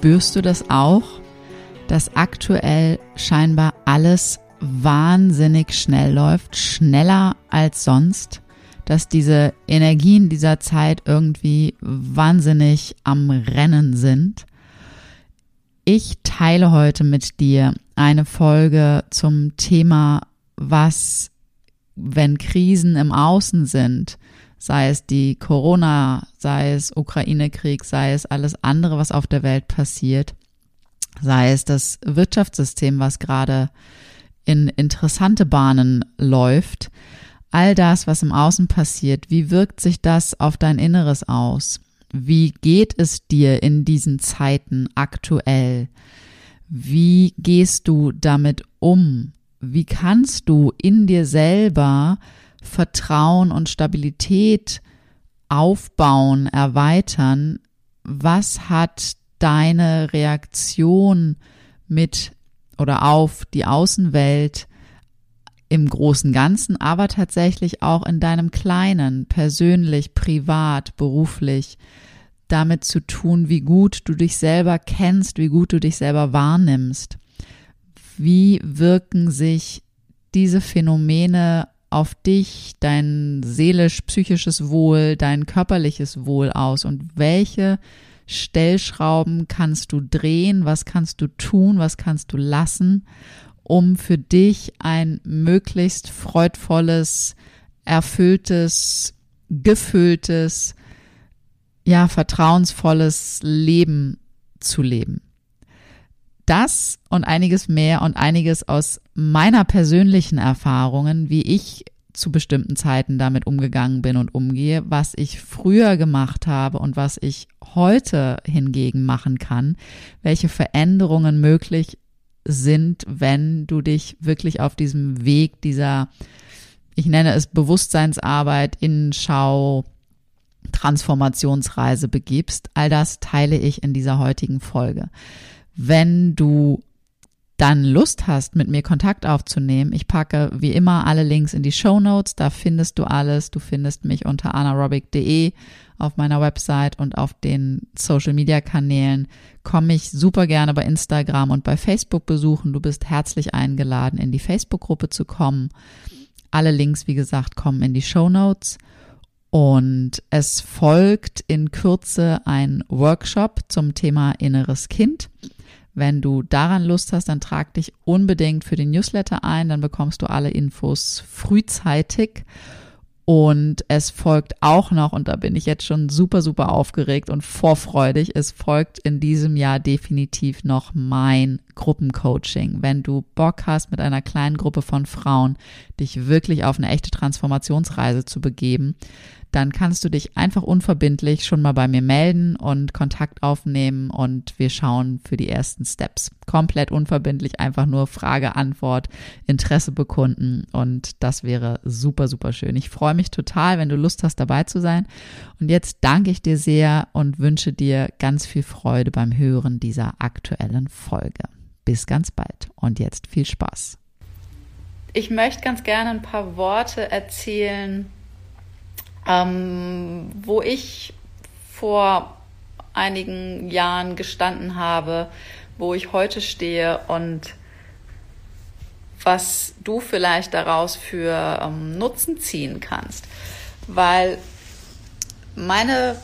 Spürst du das auch, dass aktuell scheinbar alles wahnsinnig schnell läuft, schneller als sonst, dass diese Energien dieser Zeit irgendwie wahnsinnig am Rennen sind? Ich teile heute mit dir eine Folge zum Thema, was, wenn Krisen im Außen sind, sei es die Corona, sei es Ukraine-Krieg, sei es alles andere, was auf der Welt passiert, sei es das Wirtschaftssystem, was gerade in interessante Bahnen läuft, all das, was im Außen passiert, wie wirkt sich das auf dein Inneres aus? Wie geht es dir in diesen Zeiten aktuell? Wie gehst du damit um? Wie kannst du in dir selber Vertrauen und Stabilität aufbauen, erweitern, was hat deine Reaktion mit oder auf die Außenwelt im großen Ganzen, aber tatsächlich auch in deinem kleinen, persönlich, privat, beruflich, damit zu tun, wie gut du dich selber kennst, wie gut du dich selber wahrnimmst. Wie wirken sich diese Phänomene auf dich, dein seelisch-psychisches Wohl, dein körperliches Wohl aus? Und welche Stellschrauben kannst du drehen, was kannst du tun, was kannst du lassen, um für dich ein möglichst freudvolles, erfülltes, gefülltes, ja, vertrauensvolles Leben zu leben. Das und einiges mehr und einiges aus meiner persönlichen Erfahrungen, wie ich zu bestimmten Zeiten damit umgegangen bin und umgehe, was ich früher gemacht habe und was ich heute hingegen machen kann, welche Veränderungen möglich sind, wenn du dich wirklich auf diesem Weg dieser, ich nenne es Bewusstseinsarbeit, Innenschau, Transformationsreise begibst. All das teile ich in dieser heutigen Folge. Wenn du dann Lust hast, mit mir Kontakt aufzunehmen, ich packe wie immer alle Links in die Show Notes. Da findest du alles. Du findest mich unter anaerobic.de auf meiner Website und auf den Social Media Kanälen. Komm mich super gerne bei Instagram und bei Facebook besuchen. Du bist herzlich eingeladen, in die Facebook-Gruppe zu kommen. Alle Links, wie gesagt, kommen in die Show Notes. Und es folgt in Kürze ein Workshop zum Thema inneres Kind. Wenn du daran Lust hast, dann trag dich unbedingt für den Newsletter ein, dann bekommst du alle Infos frühzeitig. Und es folgt auch noch, und da bin ich jetzt schon super, super aufgeregt und vorfreudig, es folgt in diesem Jahr definitiv noch mein Gruppencoaching. Wenn du Bock hast, mit einer kleinen Gruppe von Frauen dich wirklich auf eine echte Transformationsreise zu begeben, dann kannst du dich einfach unverbindlich schon mal bei mir melden und Kontakt aufnehmen und wir schauen für die ersten Steps. Komplett unverbindlich, einfach nur Frage, Antwort, Interesse bekunden und das wäre super, super schön. Ich freue mich total, wenn du Lust hast, dabei zu sein. Und jetzt danke ich dir sehr und wünsche dir ganz viel Freude beim Hören dieser aktuellen Folge. Bis ganz bald und jetzt viel Spaß. Ich möchte ganz gerne ein paar Worte erzählen ähm, wo ich vor einigen Jahren gestanden habe, wo ich heute stehe und was du vielleicht daraus für ähm, Nutzen ziehen kannst. Weil meine,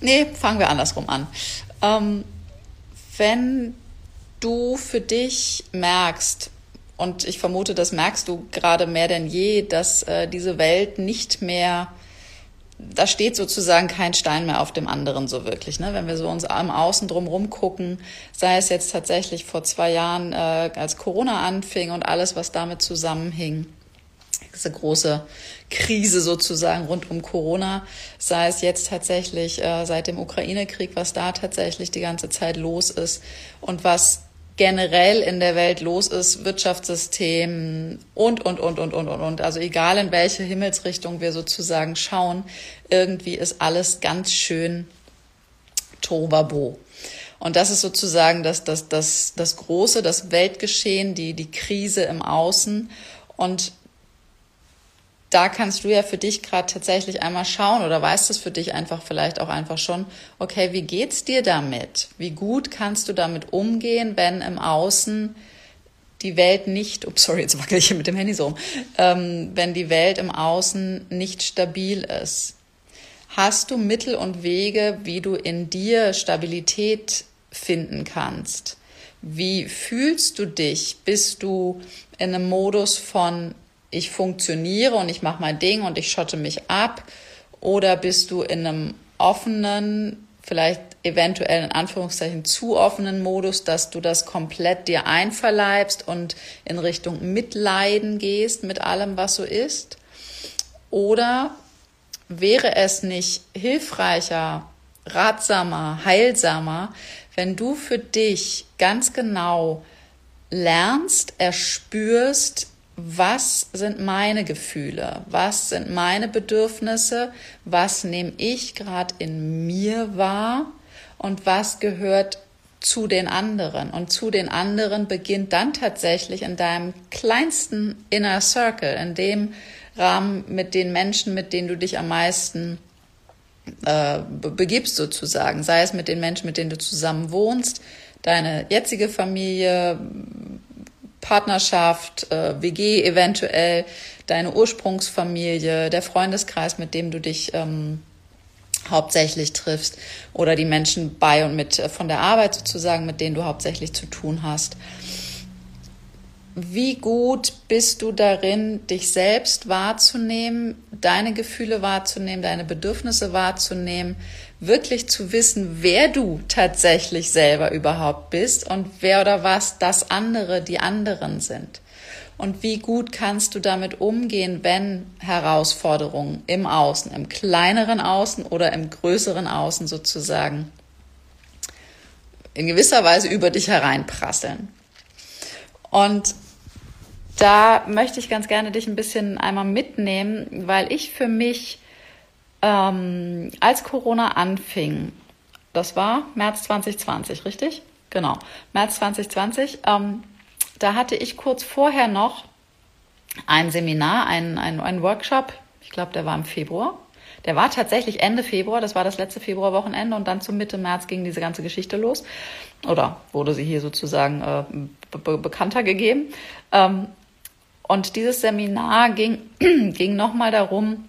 nee, fangen wir andersrum an. Ähm, wenn du für dich merkst, und ich vermute, das merkst du gerade mehr denn je, dass äh, diese Welt nicht mehr, da steht sozusagen kein Stein mehr auf dem anderen so wirklich. Ne? Wenn wir so uns am Außen drumherum gucken, sei es jetzt tatsächlich vor zwei Jahren, äh, als Corona anfing und alles, was damit zusammenhing, diese große Krise sozusagen rund um Corona, sei es jetzt tatsächlich äh, seit dem Ukraine-Krieg, was da tatsächlich die ganze Zeit los ist und was generell in der Welt los ist, Wirtschaftssystem und, und, und, und, und, und, und. Also egal in welche Himmelsrichtung wir sozusagen schauen, irgendwie ist alles ganz schön Tobabo. Und das ist sozusagen das, das, das, das große, das Weltgeschehen, die, die Krise im Außen. Und da kannst du ja für dich gerade tatsächlich einmal schauen oder weißt es für dich einfach vielleicht auch einfach schon, okay, wie geht's dir damit? Wie gut kannst du damit umgehen, wenn im Außen die Welt nicht, ups, sorry, jetzt wackel ich mit dem Handy so ähm, wenn die Welt im Außen nicht stabil ist? Hast du Mittel und Wege, wie du in dir Stabilität finden kannst? Wie fühlst du dich? Bist du in einem Modus von ich funktioniere und ich mache mein Ding und ich schotte mich ab? Oder bist du in einem offenen, vielleicht eventuell in Anführungszeichen zu offenen Modus, dass du das komplett dir einverleibst und in Richtung Mitleiden gehst mit allem, was so ist? Oder wäre es nicht hilfreicher, ratsamer, heilsamer, wenn du für dich ganz genau lernst, erspürst, was sind meine Gefühle, was sind meine Bedürfnisse, was nehme ich gerade in mir wahr? Und was gehört zu den anderen. Und zu den anderen beginnt dann tatsächlich in deinem kleinsten Inner Circle, in dem Rahmen mit den Menschen, mit denen du dich am meisten äh, begibst sozusagen, sei es mit den Menschen, mit denen du zusammen wohnst, deine jetzige Familie, Partnerschaft, äh, WG eventuell, deine Ursprungsfamilie, der Freundeskreis, mit dem du dich ähm, hauptsächlich triffst oder die Menschen bei und mit äh, von der Arbeit sozusagen, mit denen du hauptsächlich zu tun hast. Wie gut bist du darin, dich selbst wahrzunehmen, deine Gefühle wahrzunehmen, deine Bedürfnisse wahrzunehmen, wirklich zu wissen, wer du tatsächlich selber überhaupt bist und wer oder was das andere, die anderen sind. Und wie gut kannst du damit umgehen, wenn Herausforderungen im Außen, im kleineren Außen oder im größeren Außen sozusagen in gewisser Weise über dich hereinprasseln. Und da möchte ich ganz gerne dich ein bisschen einmal mitnehmen, weil ich für mich ähm, als Corona anfing, das war März 2020, richtig? Genau, März 2020, ähm, da hatte ich kurz vorher noch ein Seminar, ein, ein, ein Workshop, ich glaube, der war im Februar. Der war tatsächlich Ende Februar, das war das letzte Februarwochenende und dann zum Mitte März ging diese ganze Geschichte los. Oder wurde sie hier sozusagen äh, be bekannter gegeben. Ähm, und dieses Seminar ging, ging nochmal darum,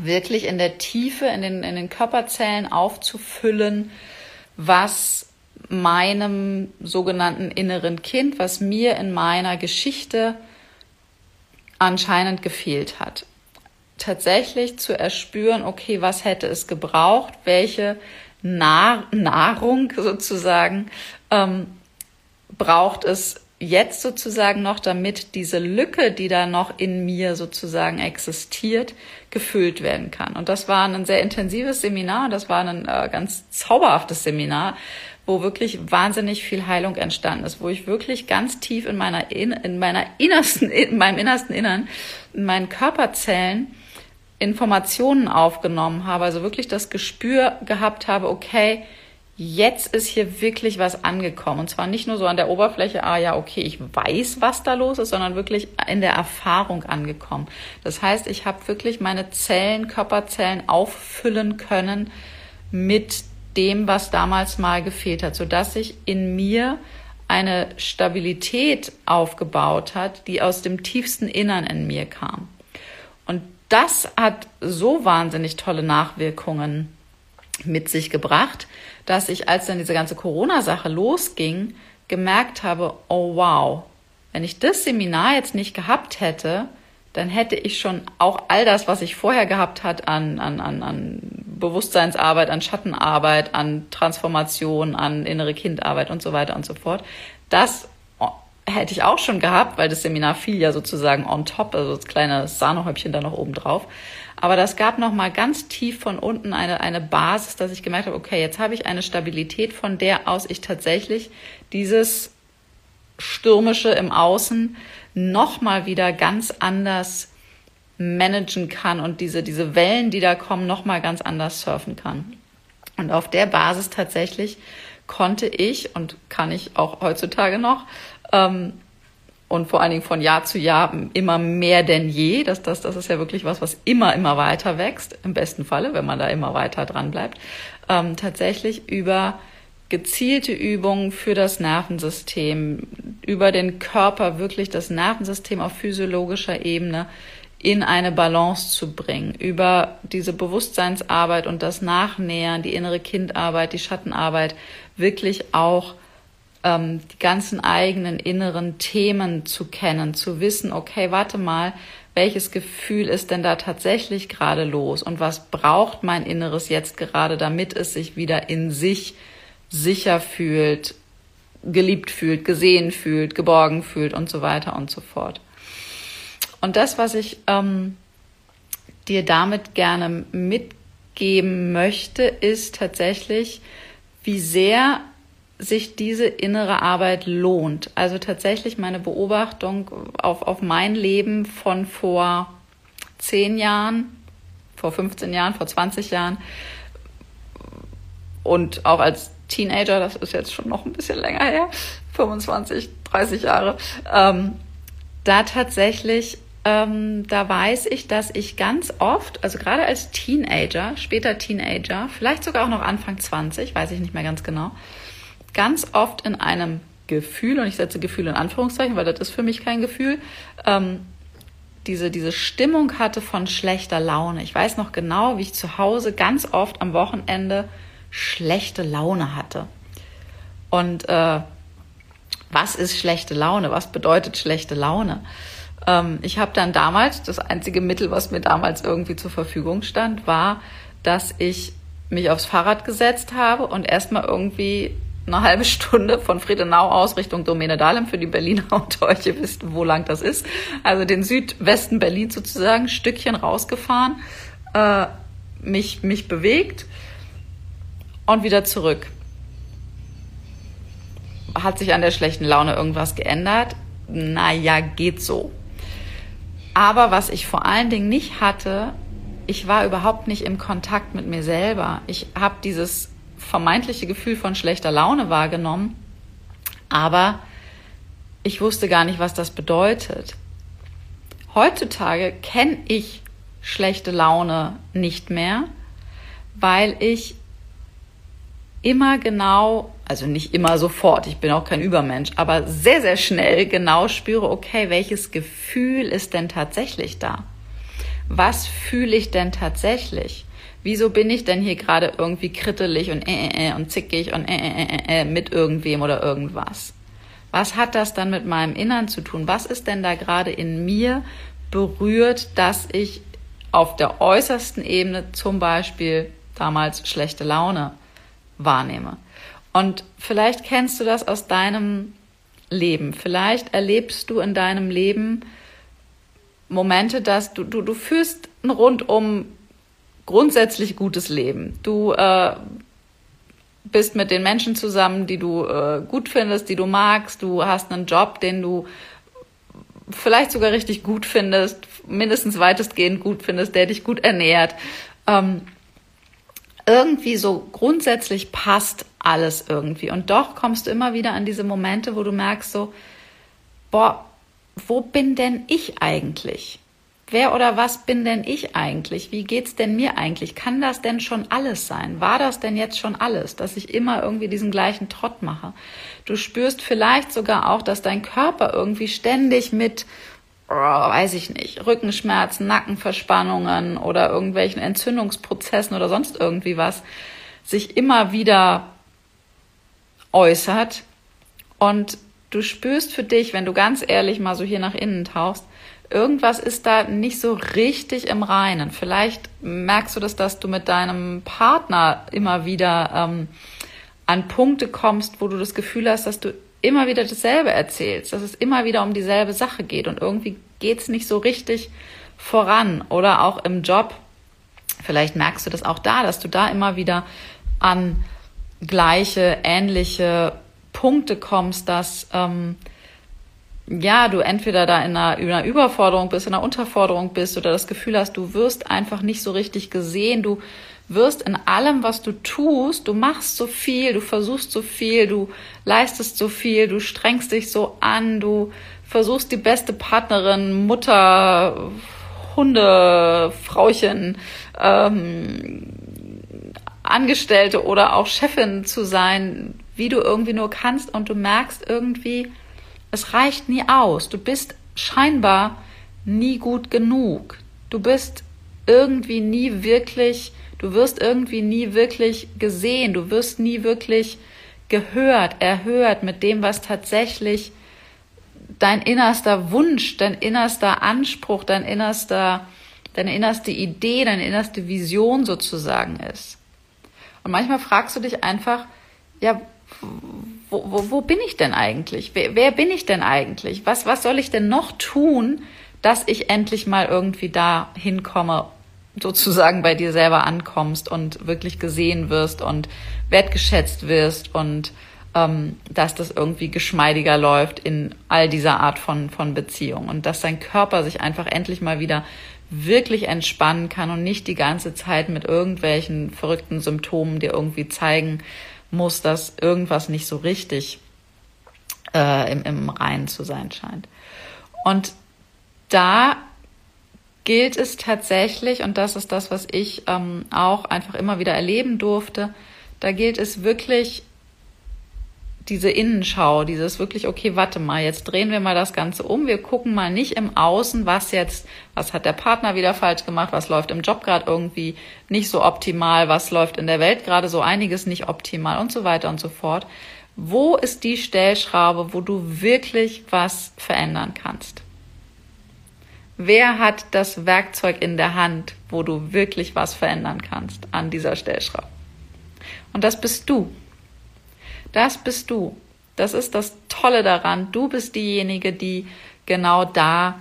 wirklich in der Tiefe, in den, in den Körperzellen aufzufüllen, was meinem sogenannten inneren Kind, was mir in meiner Geschichte anscheinend gefehlt hat. Tatsächlich zu erspüren, okay, was hätte es gebraucht, welche Nahr Nahrung sozusagen ähm, braucht es jetzt sozusagen noch, damit diese Lücke, die da noch in mir sozusagen existiert, gefüllt werden kann. Und das war ein sehr intensives Seminar, das war ein äh, ganz zauberhaftes Seminar, wo wirklich wahnsinnig viel Heilung entstanden ist, wo ich wirklich ganz tief in meiner in, in meiner innersten in meinem innersten Innern in meinen Körperzellen Informationen aufgenommen habe, also wirklich das Gespür gehabt habe, okay, jetzt ist hier wirklich was angekommen. Und zwar nicht nur so an der Oberfläche, ah ja, okay, ich weiß, was da los ist, sondern wirklich in der Erfahrung angekommen. Das heißt, ich habe wirklich meine Zellen, Körperzellen auffüllen können mit dem, was damals mal gefehlt hat, sodass sich in mir eine Stabilität aufgebaut hat, die aus dem tiefsten Innern in mir kam. Und das hat so wahnsinnig tolle Nachwirkungen mit sich gebracht, dass ich, als dann diese ganze Corona-Sache losging, gemerkt habe, oh wow, Wenn ich das Seminar jetzt nicht gehabt hätte, dann hätte ich schon auch all das, was ich vorher gehabt hat an, an, an, an Bewusstseinsarbeit, an Schattenarbeit, an Transformation, an innere Kindarbeit und so weiter und so fort, das hätte ich auch schon gehabt, weil das Seminar fiel ja sozusagen on top, also das kleine Sahnehäubchen da noch oben drauf. Aber das gab noch mal ganz tief von unten eine, eine Basis, dass ich gemerkt habe, okay, jetzt habe ich eine Stabilität, von der aus ich tatsächlich dieses Stürmische im Außen noch mal wieder ganz anders managen kann und diese, diese Wellen, die da kommen, noch mal ganz anders surfen kann. Und auf der Basis tatsächlich konnte ich und kann ich auch heutzutage noch ähm, und vor allen Dingen von Jahr zu Jahr immer mehr denn je. Das, das, das ist ja wirklich was, was immer, immer weiter wächst, im besten Falle, wenn man da immer weiter dran bleibt. Ähm, tatsächlich über gezielte Übungen für das Nervensystem, über den Körper wirklich das Nervensystem auf physiologischer Ebene in eine Balance zu bringen, über diese Bewusstseinsarbeit und das Nachnähern, die innere Kindarbeit, die Schattenarbeit, wirklich auch ähm, die ganzen eigenen inneren Themen zu kennen, zu wissen, okay, warte mal, welches Gefühl ist denn da tatsächlich gerade los und was braucht mein Inneres jetzt gerade, damit es sich wieder in sich sicher fühlt, geliebt fühlt, gesehen fühlt, geborgen fühlt und so weiter und so fort. Und das, was ich ähm, dir damit gerne mitgeben möchte, ist tatsächlich, wie sehr sich diese innere Arbeit lohnt. Also tatsächlich meine Beobachtung auf, auf mein Leben von vor zehn Jahren, vor 15 Jahren, vor 20 Jahren und auch als Teenager, das ist jetzt schon noch ein bisschen länger her, 25, 30 Jahre, ähm, da tatsächlich, ähm, da weiß ich, dass ich ganz oft, also gerade als Teenager, später Teenager, vielleicht sogar auch noch Anfang 20, weiß ich nicht mehr ganz genau, ganz oft in einem Gefühl, und ich setze Gefühl in Anführungszeichen, weil das ist für mich kein Gefühl, ähm, diese, diese Stimmung hatte von schlechter Laune. Ich weiß noch genau, wie ich zu Hause ganz oft am Wochenende schlechte Laune hatte. Und äh, was ist schlechte Laune? Was bedeutet schlechte Laune? Ähm, ich habe dann damals, das einzige Mittel, was mir damals irgendwie zur Verfügung stand, war, dass ich mich aufs Fahrrad gesetzt habe und erstmal irgendwie eine halbe Stunde von Friedenau aus Richtung Domäne Dahlem für die Berliner und euch, ihr wisst, wo lang das ist. Also den Südwesten Berlin sozusagen, Stückchen rausgefahren, äh, mich, mich bewegt und wieder zurück. Hat sich an der schlechten Laune irgendwas geändert? Naja, geht so. Aber was ich vor allen Dingen nicht hatte, ich war überhaupt nicht im Kontakt mit mir selber. Ich habe dieses vermeintliche Gefühl von schlechter Laune wahrgenommen, aber ich wusste gar nicht, was das bedeutet. Heutzutage kenne ich schlechte Laune nicht mehr, weil ich immer genau, also nicht immer sofort, ich bin auch kein Übermensch, aber sehr, sehr schnell genau spüre, okay, welches Gefühl ist denn tatsächlich da? Was fühle ich denn tatsächlich? Wieso bin ich denn hier gerade irgendwie krittelig und äh, äh, äh und zickig und äh, äh, äh, äh, mit irgendwem oder irgendwas? Was hat das dann mit meinem Innern zu tun? Was ist denn da gerade in mir berührt, dass ich auf der äußersten Ebene zum Beispiel damals schlechte Laune wahrnehme? Und vielleicht kennst du das aus deinem Leben. Vielleicht erlebst du in deinem Leben Momente, dass du, du, du führst ein rundum grundsätzlich gutes Leben. Du äh, bist mit den Menschen zusammen, die du äh, gut findest, die du magst. Du hast einen Job, den du vielleicht sogar richtig gut findest, mindestens weitestgehend gut findest, der dich gut ernährt. Ähm, irgendwie so grundsätzlich passt alles irgendwie. Und doch kommst du immer wieder an diese Momente, wo du merkst so, boah, wo bin denn ich eigentlich? Wer oder was bin denn ich eigentlich? Wie geht's denn mir eigentlich? Kann das denn schon alles sein? War das denn jetzt schon alles, dass ich immer irgendwie diesen gleichen Trott mache? Du spürst vielleicht sogar auch, dass dein Körper irgendwie ständig mit, oh, weiß ich nicht, Rückenschmerzen, Nackenverspannungen oder irgendwelchen Entzündungsprozessen oder sonst irgendwie was sich immer wieder äußert und du spürst für dich, wenn du ganz ehrlich mal so hier nach innen tauchst, irgendwas ist da nicht so richtig im Reinen. Vielleicht merkst du das, dass du mit deinem Partner immer wieder ähm, an Punkte kommst, wo du das Gefühl hast, dass du immer wieder dasselbe erzählst, dass es immer wieder um dieselbe Sache geht und irgendwie geht es nicht so richtig voran oder auch im Job. Vielleicht merkst du das auch da, dass du da immer wieder an gleiche, ähnliche Punkte kommst, dass ähm, ja, du entweder da in einer, in einer Überforderung bist, in einer Unterforderung bist oder das Gefühl hast, du wirst einfach nicht so richtig gesehen, du wirst in allem, was du tust, du machst so viel, du versuchst so viel, du leistest so viel, du strengst dich so an, du versuchst die beste Partnerin, Mutter, Hunde, Frauchen, ähm, Angestellte oder auch Chefin zu sein, wie du irgendwie nur kannst. Und du merkst irgendwie, es reicht nie aus. Du bist scheinbar nie gut genug. Du bist irgendwie nie wirklich, du wirst irgendwie nie wirklich gesehen. Du wirst nie wirklich gehört, erhört mit dem, was tatsächlich dein innerster Wunsch, dein innerster Anspruch, dein innerster, deine innerste Idee, deine innerste Vision sozusagen ist. Und manchmal fragst du dich einfach, ja, wo, wo, wo bin ich denn eigentlich? Wer, wer bin ich denn eigentlich? Was, was soll ich denn noch tun, dass ich endlich mal irgendwie da hinkomme, sozusagen bei dir selber ankommst und wirklich gesehen wirst und wertgeschätzt wirst und ähm, dass das irgendwie geschmeidiger läuft in all dieser Art von, von Beziehung und dass dein Körper sich einfach endlich mal wieder wirklich entspannen kann und nicht die ganze Zeit mit irgendwelchen verrückten Symptomen dir irgendwie zeigen, muss, dass irgendwas nicht so richtig äh, im, im Reinen zu sein scheint. Und da gilt es tatsächlich, und das ist das, was ich ähm, auch einfach immer wieder erleben durfte, da gilt es wirklich diese Innenschau, dieses wirklich, okay, warte mal, jetzt drehen wir mal das Ganze um. Wir gucken mal nicht im Außen, was jetzt, was hat der Partner wieder falsch gemacht, was läuft im Job gerade irgendwie nicht so optimal, was läuft in der Welt gerade so einiges nicht optimal und so weiter und so fort. Wo ist die Stellschraube, wo du wirklich was verändern kannst? Wer hat das Werkzeug in der Hand, wo du wirklich was verändern kannst an dieser Stellschraube? Und das bist du. Das bist du. Das ist das Tolle daran. Du bist diejenige, die genau da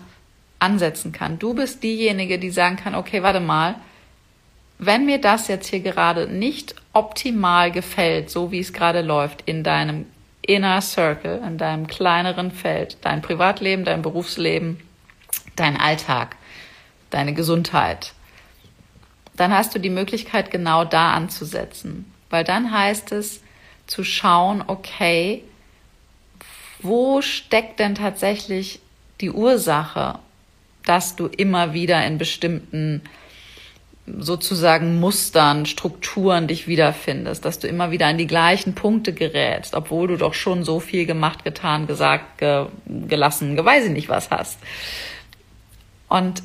ansetzen kann. Du bist diejenige, die sagen kann, okay, warte mal, wenn mir das jetzt hier gerade nicht optimal gefällt, so wie es gerade läuft in deinem Inner Circle, in deinem kleineren Feld, dein Privatleben, dein Berufsleben, dein Alltag, deine Gesundheit, dann hast du die Möglichkeit, genau da anzusetzen. Weil dann heißt es, zu schauen, okay, wo steckt denn tatsächlich die Ursache, dass du immer wieder in bestimmten sozusagen Mustern, Strukturen dich wiederfindest, dass du immer wieder an die gleichen Punkte gerätst, obwohl du doch schon so viel gemacht, getan, gesagt, ge gelassen, weiß ich nicht was hast. Und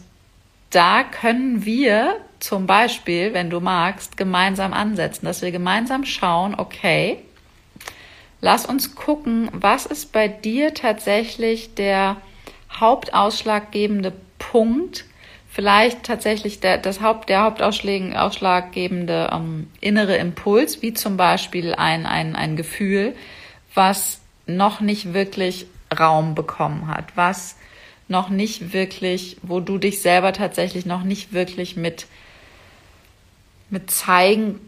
da können wir zum Beispiel, wenn du magst, gemeinsam ansetzen, dass wir gemeinsam schauen, okay, Lass uns gucken, was ist bei dir tatsächlich der hauptausschlaggebende Punkt, vielleicht tatsächlich der, das Haupt, der hauptausschlaggebende ähm, innere Impuls, wie zum Beispiel ein, ein, ein Gefühl, was noch nicht wirklich Raum bekommen hat, was noch nicht wirklich, wo du dich selber tatsächlich noch nicht wirklich mit, mit zeigen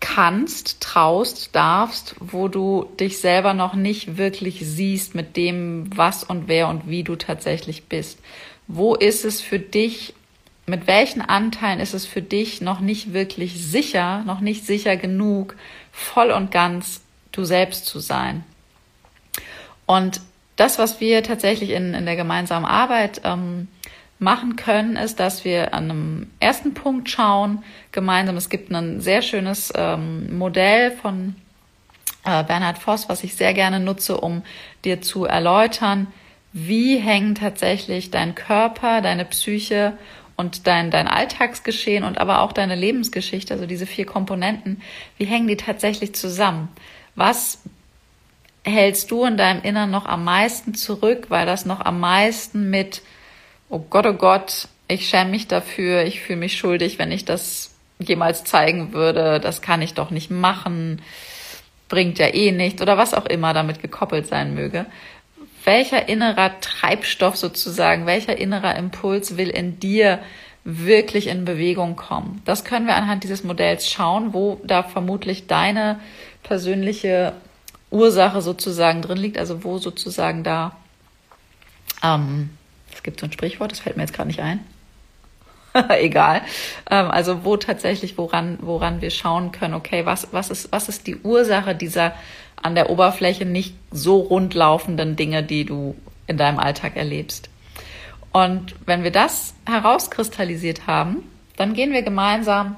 kannst, traust, darfst, wo du dich selber noch nicht wirklich siehst mit dem, was und wer und wie du tatsächlich bist. Wo ist es für dich, mit welchen Anteilen ist es für dich noch nicht wirklich sicher, noch nicht sicher genug, voll und ganz du selbst zu sein? Und das, was wir tatsächlich in, in der gemeinsamen Arbeit ähm, machen können, ist, dass wir an einem ersten Punkt schauen, gemeinsam. Es gibt ein sehr schönes ähm, Modell von äh, Bernhard Voss, was ich sehr gerne nutze, um dir zu erläutern, wie hängen tatsächlich dein Körper, deine Psyche und dein, dein Alltagsgeschehen und aber auch deine Lebensgeschichte, also diese vier Komponenten, wie hängen die tatsächlich zusammen? Was hältst du in deinem Innern noch am meisten zurück, weil das noch am meisten mit, oh Gott, oh Gott, ich schäme mich dafür, ich fühle mich schuldig, wenn ich das jemals zeigen würde, das kann ich doch nicht machen, bringt ja eh nichts oder was auch immer damit gekoppelt sein möge. Welcher innerer Treibstoff sozusagen, welcher innerer Impuls will in dir wirklich in Bewegung kommen? Das können wir anhand dieses Modells schauen, wo da vermutlich deine persönliche Ursache sozusagen drin liegt, also wo sozusagen da, ähm, es gibt so ein Sprichwort, das fällt mir jetzt gerade nicht ein. Egal. Ähm, also wo tatsächlich, woran, woran wir schauen können, okay, was, was ist, was ist die Ursache dieser an der Oberfläche nicht so rundlaufenden Dinge, die du in deinem Alltag erlebst? Und wenn wir das herauskristallisiert haben, dann gehen wir gemeinsam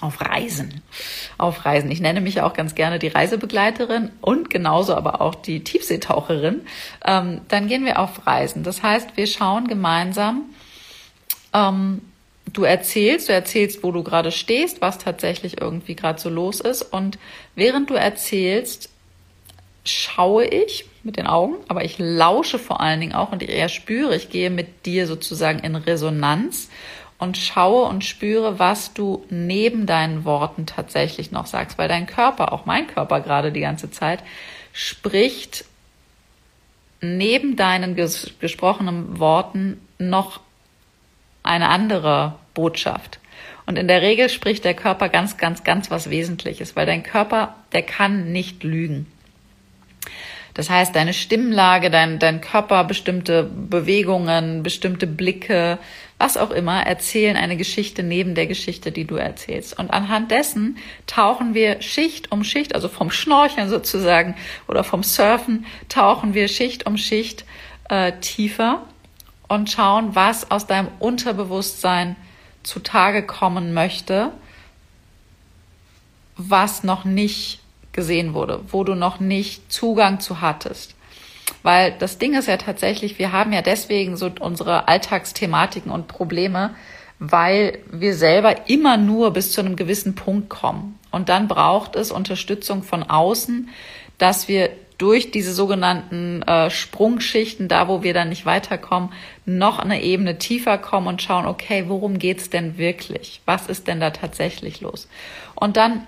auf Reisen. Auf Reisen. Ich nenne mich auch ganz gerne die Reisebegleiterin und genauso aber auch die Tiefseetaucherin. Ähm, dann gehen wir auf Reisen. Das heißt, wir schauen gemeinsam, ähm, du erzählst, du erzählst, wo du gerade stehst, was tatsächlich irgendwie gerade so los ist. Und während du erzählst, schaue ich mit den Augen, aber ich lausche vor allen Dingen auch und ich eher spüre, ich gehe mit dir sozusagen in Resonanz und schaue und spüre, was du neben deinen Worten tatsächlich noch sagst, weil dein Körper, auch mein Körper gerade die ganze Zeit, spricht neben deinen ges gesprochenen Worten noch eine andere Botschaft. Und in der Regel spricht der Körper ganz, ganz, ganz was Wesentliches, weil dein Körper, der kann nicht lügen. Das heißt, deine Stimmlage, dein, dein Körper, bestimmte Bewegungen, bestimmte Blicke, was auch immer, erzählen eine Geschichte neben der Geschichte, die du erzählst. Und anhand dessen tauchen wir Schicht um Schicht, also vom Schnorcheln sozusagen oder vom Surfen, tauchen wir Schicht um Schicht äh, tiefer und schauen, was aus deinem Unterbewusstsein zutage kommen möchte, was noch nicht gesehen wurde, wo du noch nicht Zugang zu hattest. Weil das Ding ist ja tatsächlich, wir haben ja deswegen so unsere Alltagsthematiken und Probleme, weil wir selber immer nur bis zu einem gewissen Punkt kommen. Und dann braucht es Unterstützung von außen, dass wir durch diese sogenannten äh, Sprungschichten, da wo wir dann nicht weiterkommen, noch eine Ebene tiefer kommen und schauen, okay, worum geht's denn wirklich? Was ist denn da tatsächlich los? Und dann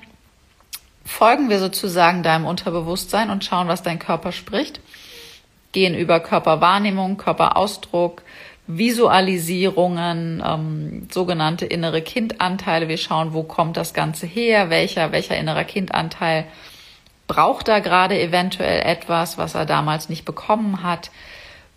folgen wir sozusagen deinem Unterbewusstsein und schauen, was dein Körper spricht, gehen über Körperwahrnehmung, Körperausdruck, Visualisierungen, ähm, sogenannte innere Kindanteile. Wir schauen, wo kommt das Ganze her, welcher, welcher innerer Kindanteil braucht da gerade eventuell etwas, was er damals nicht bekommen hat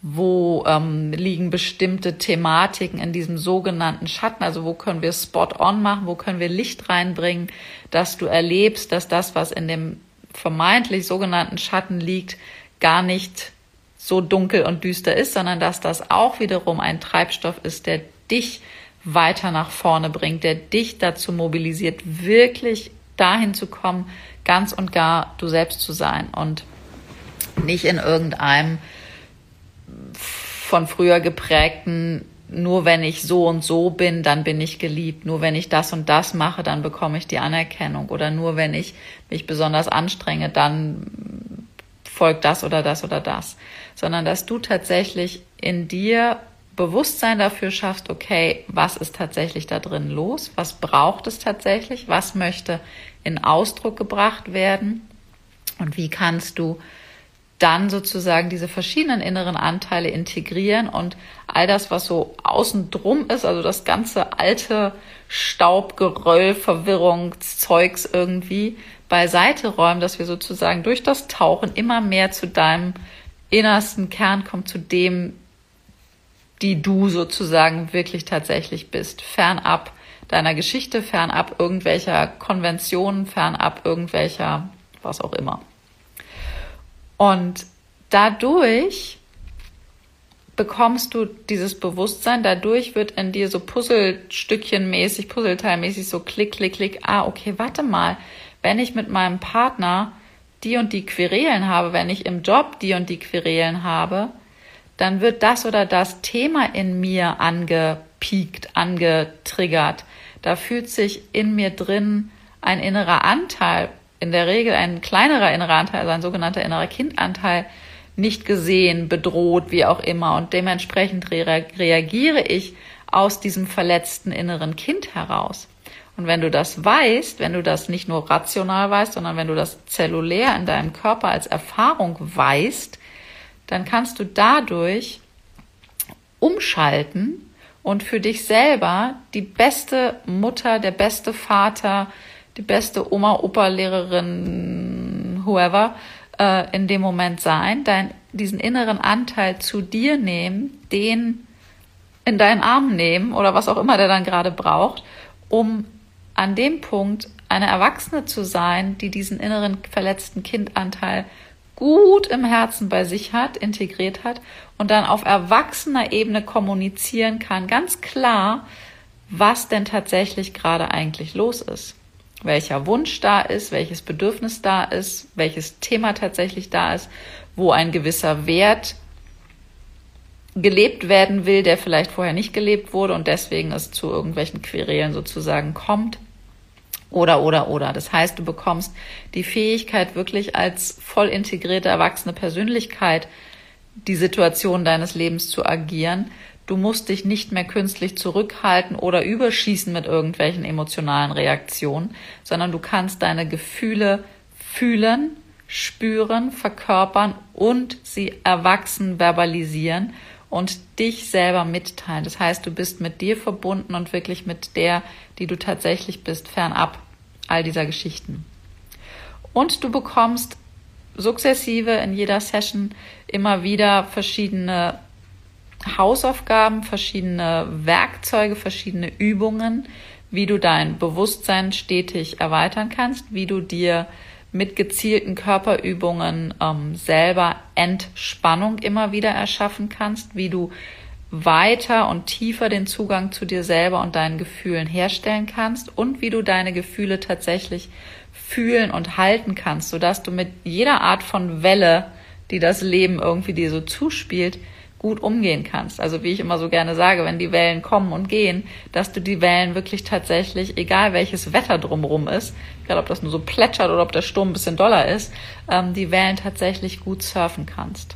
wo ähm, liegen bestimmte Thematiken in diesem sogenannten Schatten, also wo können wir Spot-on machen, wo können wir Licht reinbringen, dass du erlebst, dass das, was in dem vermeintlich sogenannten Schatten liegt, gar nicht so dunkel und düster ist, sondern dass das auch wiederum ein Treibstoff ist, der dich weiter nach vorne bringt, der dich dazu mobilisiert, wirklich dahin zu kommen, ganz und gar du selbst zu sein und nicht in irgendeinem von früher geprägten, nur wenn ich so und so bin, dann bin ich geliebt. Nur wenn ich das und das mache, dann bekomme ich die Anerkennung. Oder nur wenn ich mich besonders anstrenge, dann folgt das oder das oder das. Sondern dass du tatsächlich in dir Bewusstsein dafür schaffst, okay, was ist tatsächlich da drin los? Was braucht es tatsächlich? Was möchte in Ausdruck gebracht werden? Und wie kannst du dann sozusagen diese verschiedenen inneren Anteile integrieren und all das, was so außen drum ist, also das ganze alte Staubgeröll, Verwirrungszeugs irgendwie beiseite räumen, dass wir sozusagen durch das Tauchen immer mehr zu deinem innersten Kern kommen, zu dem, die du sozusagen wirklich tatsächlich bist, fernab deiner Geschichte, fernab irgendwelcher Konventionen, fernab irgendwelcher was auch immer. Und dadurch bekommst du dieses Bewusstsein, dadurch wird in dir so Puzzlestückchenmäßig, Puzzleteilmäßig so klick, klick, klick, ah, okay, warte mal, wenn ich mit meinem Partner die und die Querelen habe, wenn ich im Job die und die Querelen habe, dann wird das oder das Thema in mir angepiekt, angetriggert. Da fühlt sich in mir drin ein innerer Anteil in der Regel ein kleinerer innerer Anteil, also ein sogenannter innerer Kindanteil, nicht gesehen, bedroht, wie auch immer. Und dementsprechend re reagiere ich aus diesem verletzten inneren Kind heraus. Und wenn du das weißt, wenn du das nicht nur rational weißt, sondern wenn du das zellulär in deinem Körper als Erfahrung weißt, dann kannst du dadurch umschalten und für dich selber die beste Mutter, der beste Vater, die beste Oma, Opa, Lehrerin, whoever äh, in dem Moment sein, dein, diesen inneren Anteil zu dir nehmen, den in deinen Arm nehmen oder was auch immer der dann gerade braucht, um an dem Punkt eine Erwachsene zu sein, die diesen inneren verletzten Kindanteil gut im Herzen bei sich hat, integriert hat und dann auf erwachsener Ebene kommunizieren kann, ganz klar, was denn tatsächlich gerade eigentlich los ist. Welcher Wunsch da ist, welches Bedürfnis da ist, welches Thema tatsächlich da ist, wo ein gewisser Wert gelebt werden will, der vielleicht vorher nicht gelebt wurde und deswegen es zu irgendwelchen Querelen sozusagen kommt. Oder, oder, oder. Das heißt, du bekommst die Fähigkeit, wirklich als voll integrierte erwachsene Persönlichkeit die Situation deines Lebens zu agieren. Du musst dich nicht mehr künstlich zurückhalten oder überschießen mit irgendwelchen emotionalen Reaktionen, sondern du kannst deine Gefühle fühlen, spüren, verkörpern und sie erwachsen verbalisieren und dich selber mitteilen. Das heißt, du bist mit dir verbunden und wirklich mit der, die du tatsächlich bist, fernab all dieser Geschichten. Und du bekommst sukzessive in jeder Session immer wieder verschiedene Hausaufgaben, verschiedene Werkzeuge, verschiedene Übungen, wie du dein Bewusstsein stetig erweitern kannst, wie du dir mit gezielten Körperübungen ähm, selber Entspannung immer wieder erschaffen kannst, wie du weiter und tiefer den Zugang zu dir selber und deinen Gefühlen herstellen kannst und wie du deine Gefühle tatsächlich fühlen und halten kannst, sodass du mit jeder Art von Welle, die das Leben irgendwie dir so zuspielt, gut umgehen kannst. Also wie ich immer so gerne sage, wenn die Wellen kommen und gehen, dass du die Wellen wirklich tatsächlich, egal welches Wetter drumherum ist, egal ob das nur so plätschert oder ob der Sturm ein bisschen doller ist, ähm, die Wellen tatsächlich gut surfen kannst.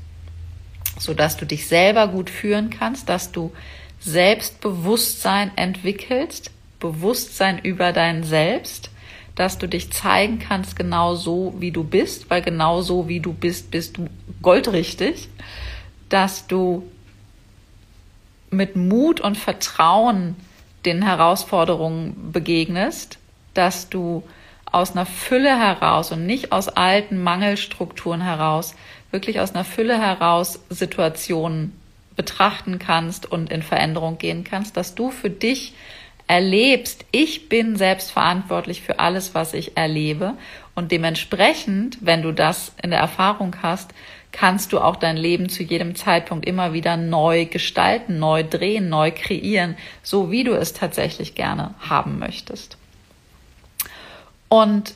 Sodass du dich selber gut führen kannst, dass du Selbstbewusstsein entwickelst, Bewusstsein über dein Selbst, dass du dich zeigen kannst genau so, wie du bist, weil genau so, wie du bist, bist du goldrichtig dass du mit Mut und Vertrauen den Herausforderungen begegnest, dass du aus einer Fülle heraus und nicht aus alten Mangelstrukturen heraus, wirklich aus einer Fülle heraus Situationen betrachten kannst und in Veränderung gehen kannst, dass du für dich erlebst, ich bin selbst verantwortlich für alles, was ich erlebe. Und dementsprechend, wenn du das in der Erfahrung hast, kannst du auch dein Leben zu jedem Zeitpunkt immer wieder neu gestalten, neu drehen, neu kreieren, so wie du es tatsächlich gerne haben möchtest. Und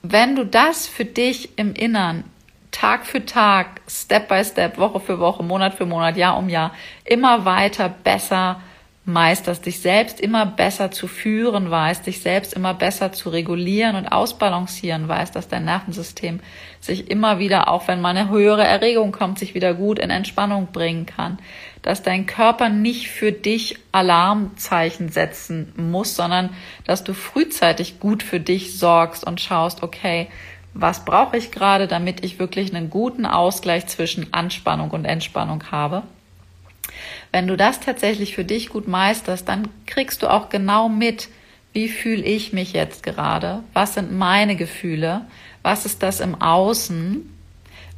wenn du das für dich im Innern Tag für Tag, Step by Step, Woche für Woche, Monat für Monat, Jahr um Jahr immer weiter besser meisterst, dich selbst immer besser zu führen weißt, dich selbst immer besser zu regulieren und ausbalancieren weißt, dass dein Nervensystem sich immer wieder, auch wenn mal eine höhere Erregung kommt, sich wieder gut in Entspannung bringen kann, dass dein Körper nicht für dich Alarmzeichen setzen muss, sondern dass du frühzeitig gut für dich sorgst und schaust, okay, was brauche ich gerade, damit ich wirklich einen guten Ausgleich zwischen Anspannung und Entspannung habe wenn du das tatsächlich für dich gut meisterst, dann kriegst du auch genau mit, wie fühle ich mich jetzt gerade? Was sind meine Gefühle? Was ist das im Außen?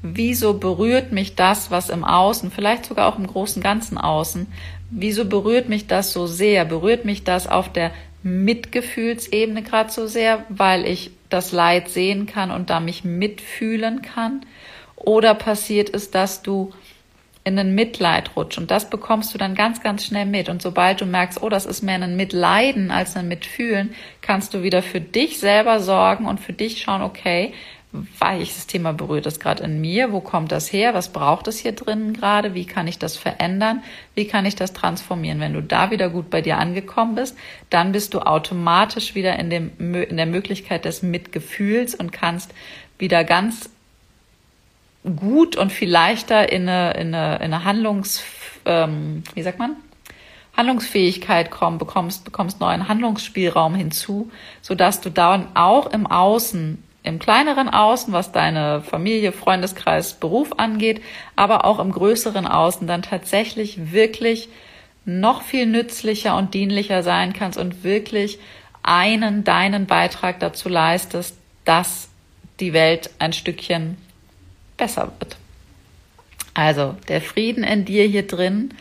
Wieso berührt mich das, was im Außen, vielleicht sogar auch im großen ganzen Außen, wieso berührt mich das so sehr? Berührt mich das auf der Mitgefühlsebene gerade so sehr, weil ich das Leid sehen kann und da mich mitfühlen kann? Oder passiert es, dass du in den Mitleid rutscht. Und das bekommst du dann ganz, ganz schnell mit. Und sobald du merkst, oh, das ist mehr ein Mitleiden als ein Mitfühlen, kannst du wieder für dich selber sorgen und für dich schauen, okay, weiches Thema berührt es gerade in mir? Wo kommt das her? Was braucht es hier drinnen gerade? Wie kann ich das verändern? Wie kann ich das transformieren? Wenn du da wieder gut bei dir angekommen bist, dann bist du automatisch wieder in, dem, in der Möglichkeit des Mitgefühls und kannst wieder ganz gut und viel leichter in eine, in eine, in eine Handlungs, ähm, wie sagt man? Handlungsfähigkeit kommen, bekommst, bekommst neuen Handlungsspielraum hinzu, sodass du dann auch im Außen im kleineren Außen, was deine Familie, Freundeskreis, Beruf angeht, aber auch im größeren Außen dann tatsächlich wirklich noch viel nützlicher und dienlicher sein kannst und wirklich einen, deinen Beitrag dazu leistest, dass die Welt ein Stückchen besser wird. Also der Frieden in dir hier drin,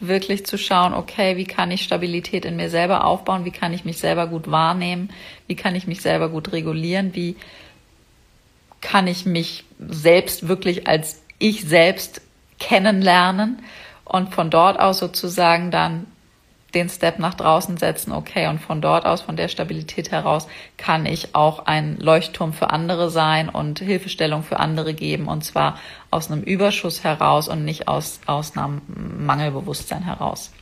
wirklich zu schauen, okay, wie kann ich Stabilität in mir selber aufbauen, wie kann ich mich selber gut wahrnehmen, wie kann ich mich selber gut regulieren, wie kann ich mich selbst wirklich als ich selbst kennenlernen? Und von dort aus sozusagen dann den Step nach draußen setzen, okay, und von dort aus, von der Stabilität heraus, kann ich auch ein Leuchtturm für andere sein und Hilfestellung für andere geben, und zwar aus einem Überschuss heraus und nicht aus, aus einem Mangelbewusstsein heraus.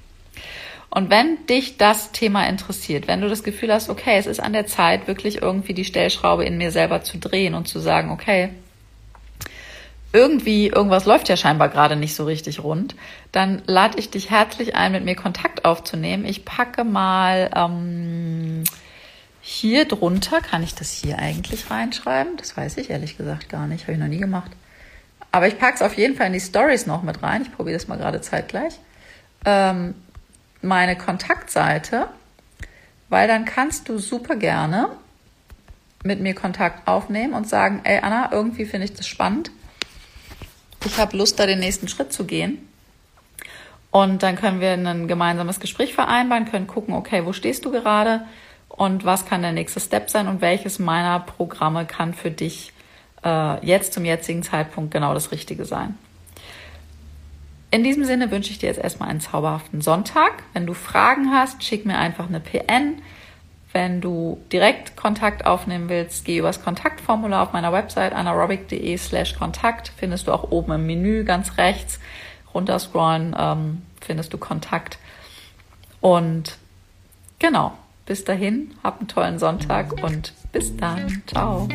Und wenn dich das Thema interessiert, wenn du das Gefühl hast, okay, es ist an der Zeit, wirklich irgendwie die Stellschraube in mir selber zu drehen und zu sagen, okay, irgendwie, irgendwas läuft ja scheinbar gerade nicht so richtig rund, dann lade ich dich herzlich ein, mit mir Kontakt aufzunehmen. Ich packe mal ähm, hier drunter, kann ich das hier eigentlich reinschreiben? Das weiß ich ehrlich gesagt gar nicht, habe ich noch nie gemacht. Aber ich packe es auf jeden Fall in die Stories noch mit rein. Ich probiere das mal gerade zeitgleich. Ähm, meine Kontaktseite, weil dann kannst du super gerne mit mir Kontakt aufnehmen und sagen, ey Anna, irgendwie finde ich das spannend. Ich habe Lust, da den nächsten Schritt zu gehen. Und dann können wir ein gemeinsames Gespräch vereinbaren, können gucken, okay, wo stehst du gerade und was kann der nächste Step sein und welches meiner Programme kann für dich äh, jetzt zum jetzigen Zeitpunkt genau das Richtige sein. In diesem Sinne wünsche ich dir jetzt erstmal einen zauberhaften Sonntag. Wenn du Fragen hast, schick mir einfach eine PN. Wenn du direkt Kontakt aufnehmen willst, geh übers Kontaktformular auf meiner Website anaerobic.de slash Kontakt. Findest du auch oben im Menü ganz rechts. Runterscrollen ähm, findest du Kontakt. Und genau, bis dahin, hab einen tollen Sonntag und bis dann. Ciao.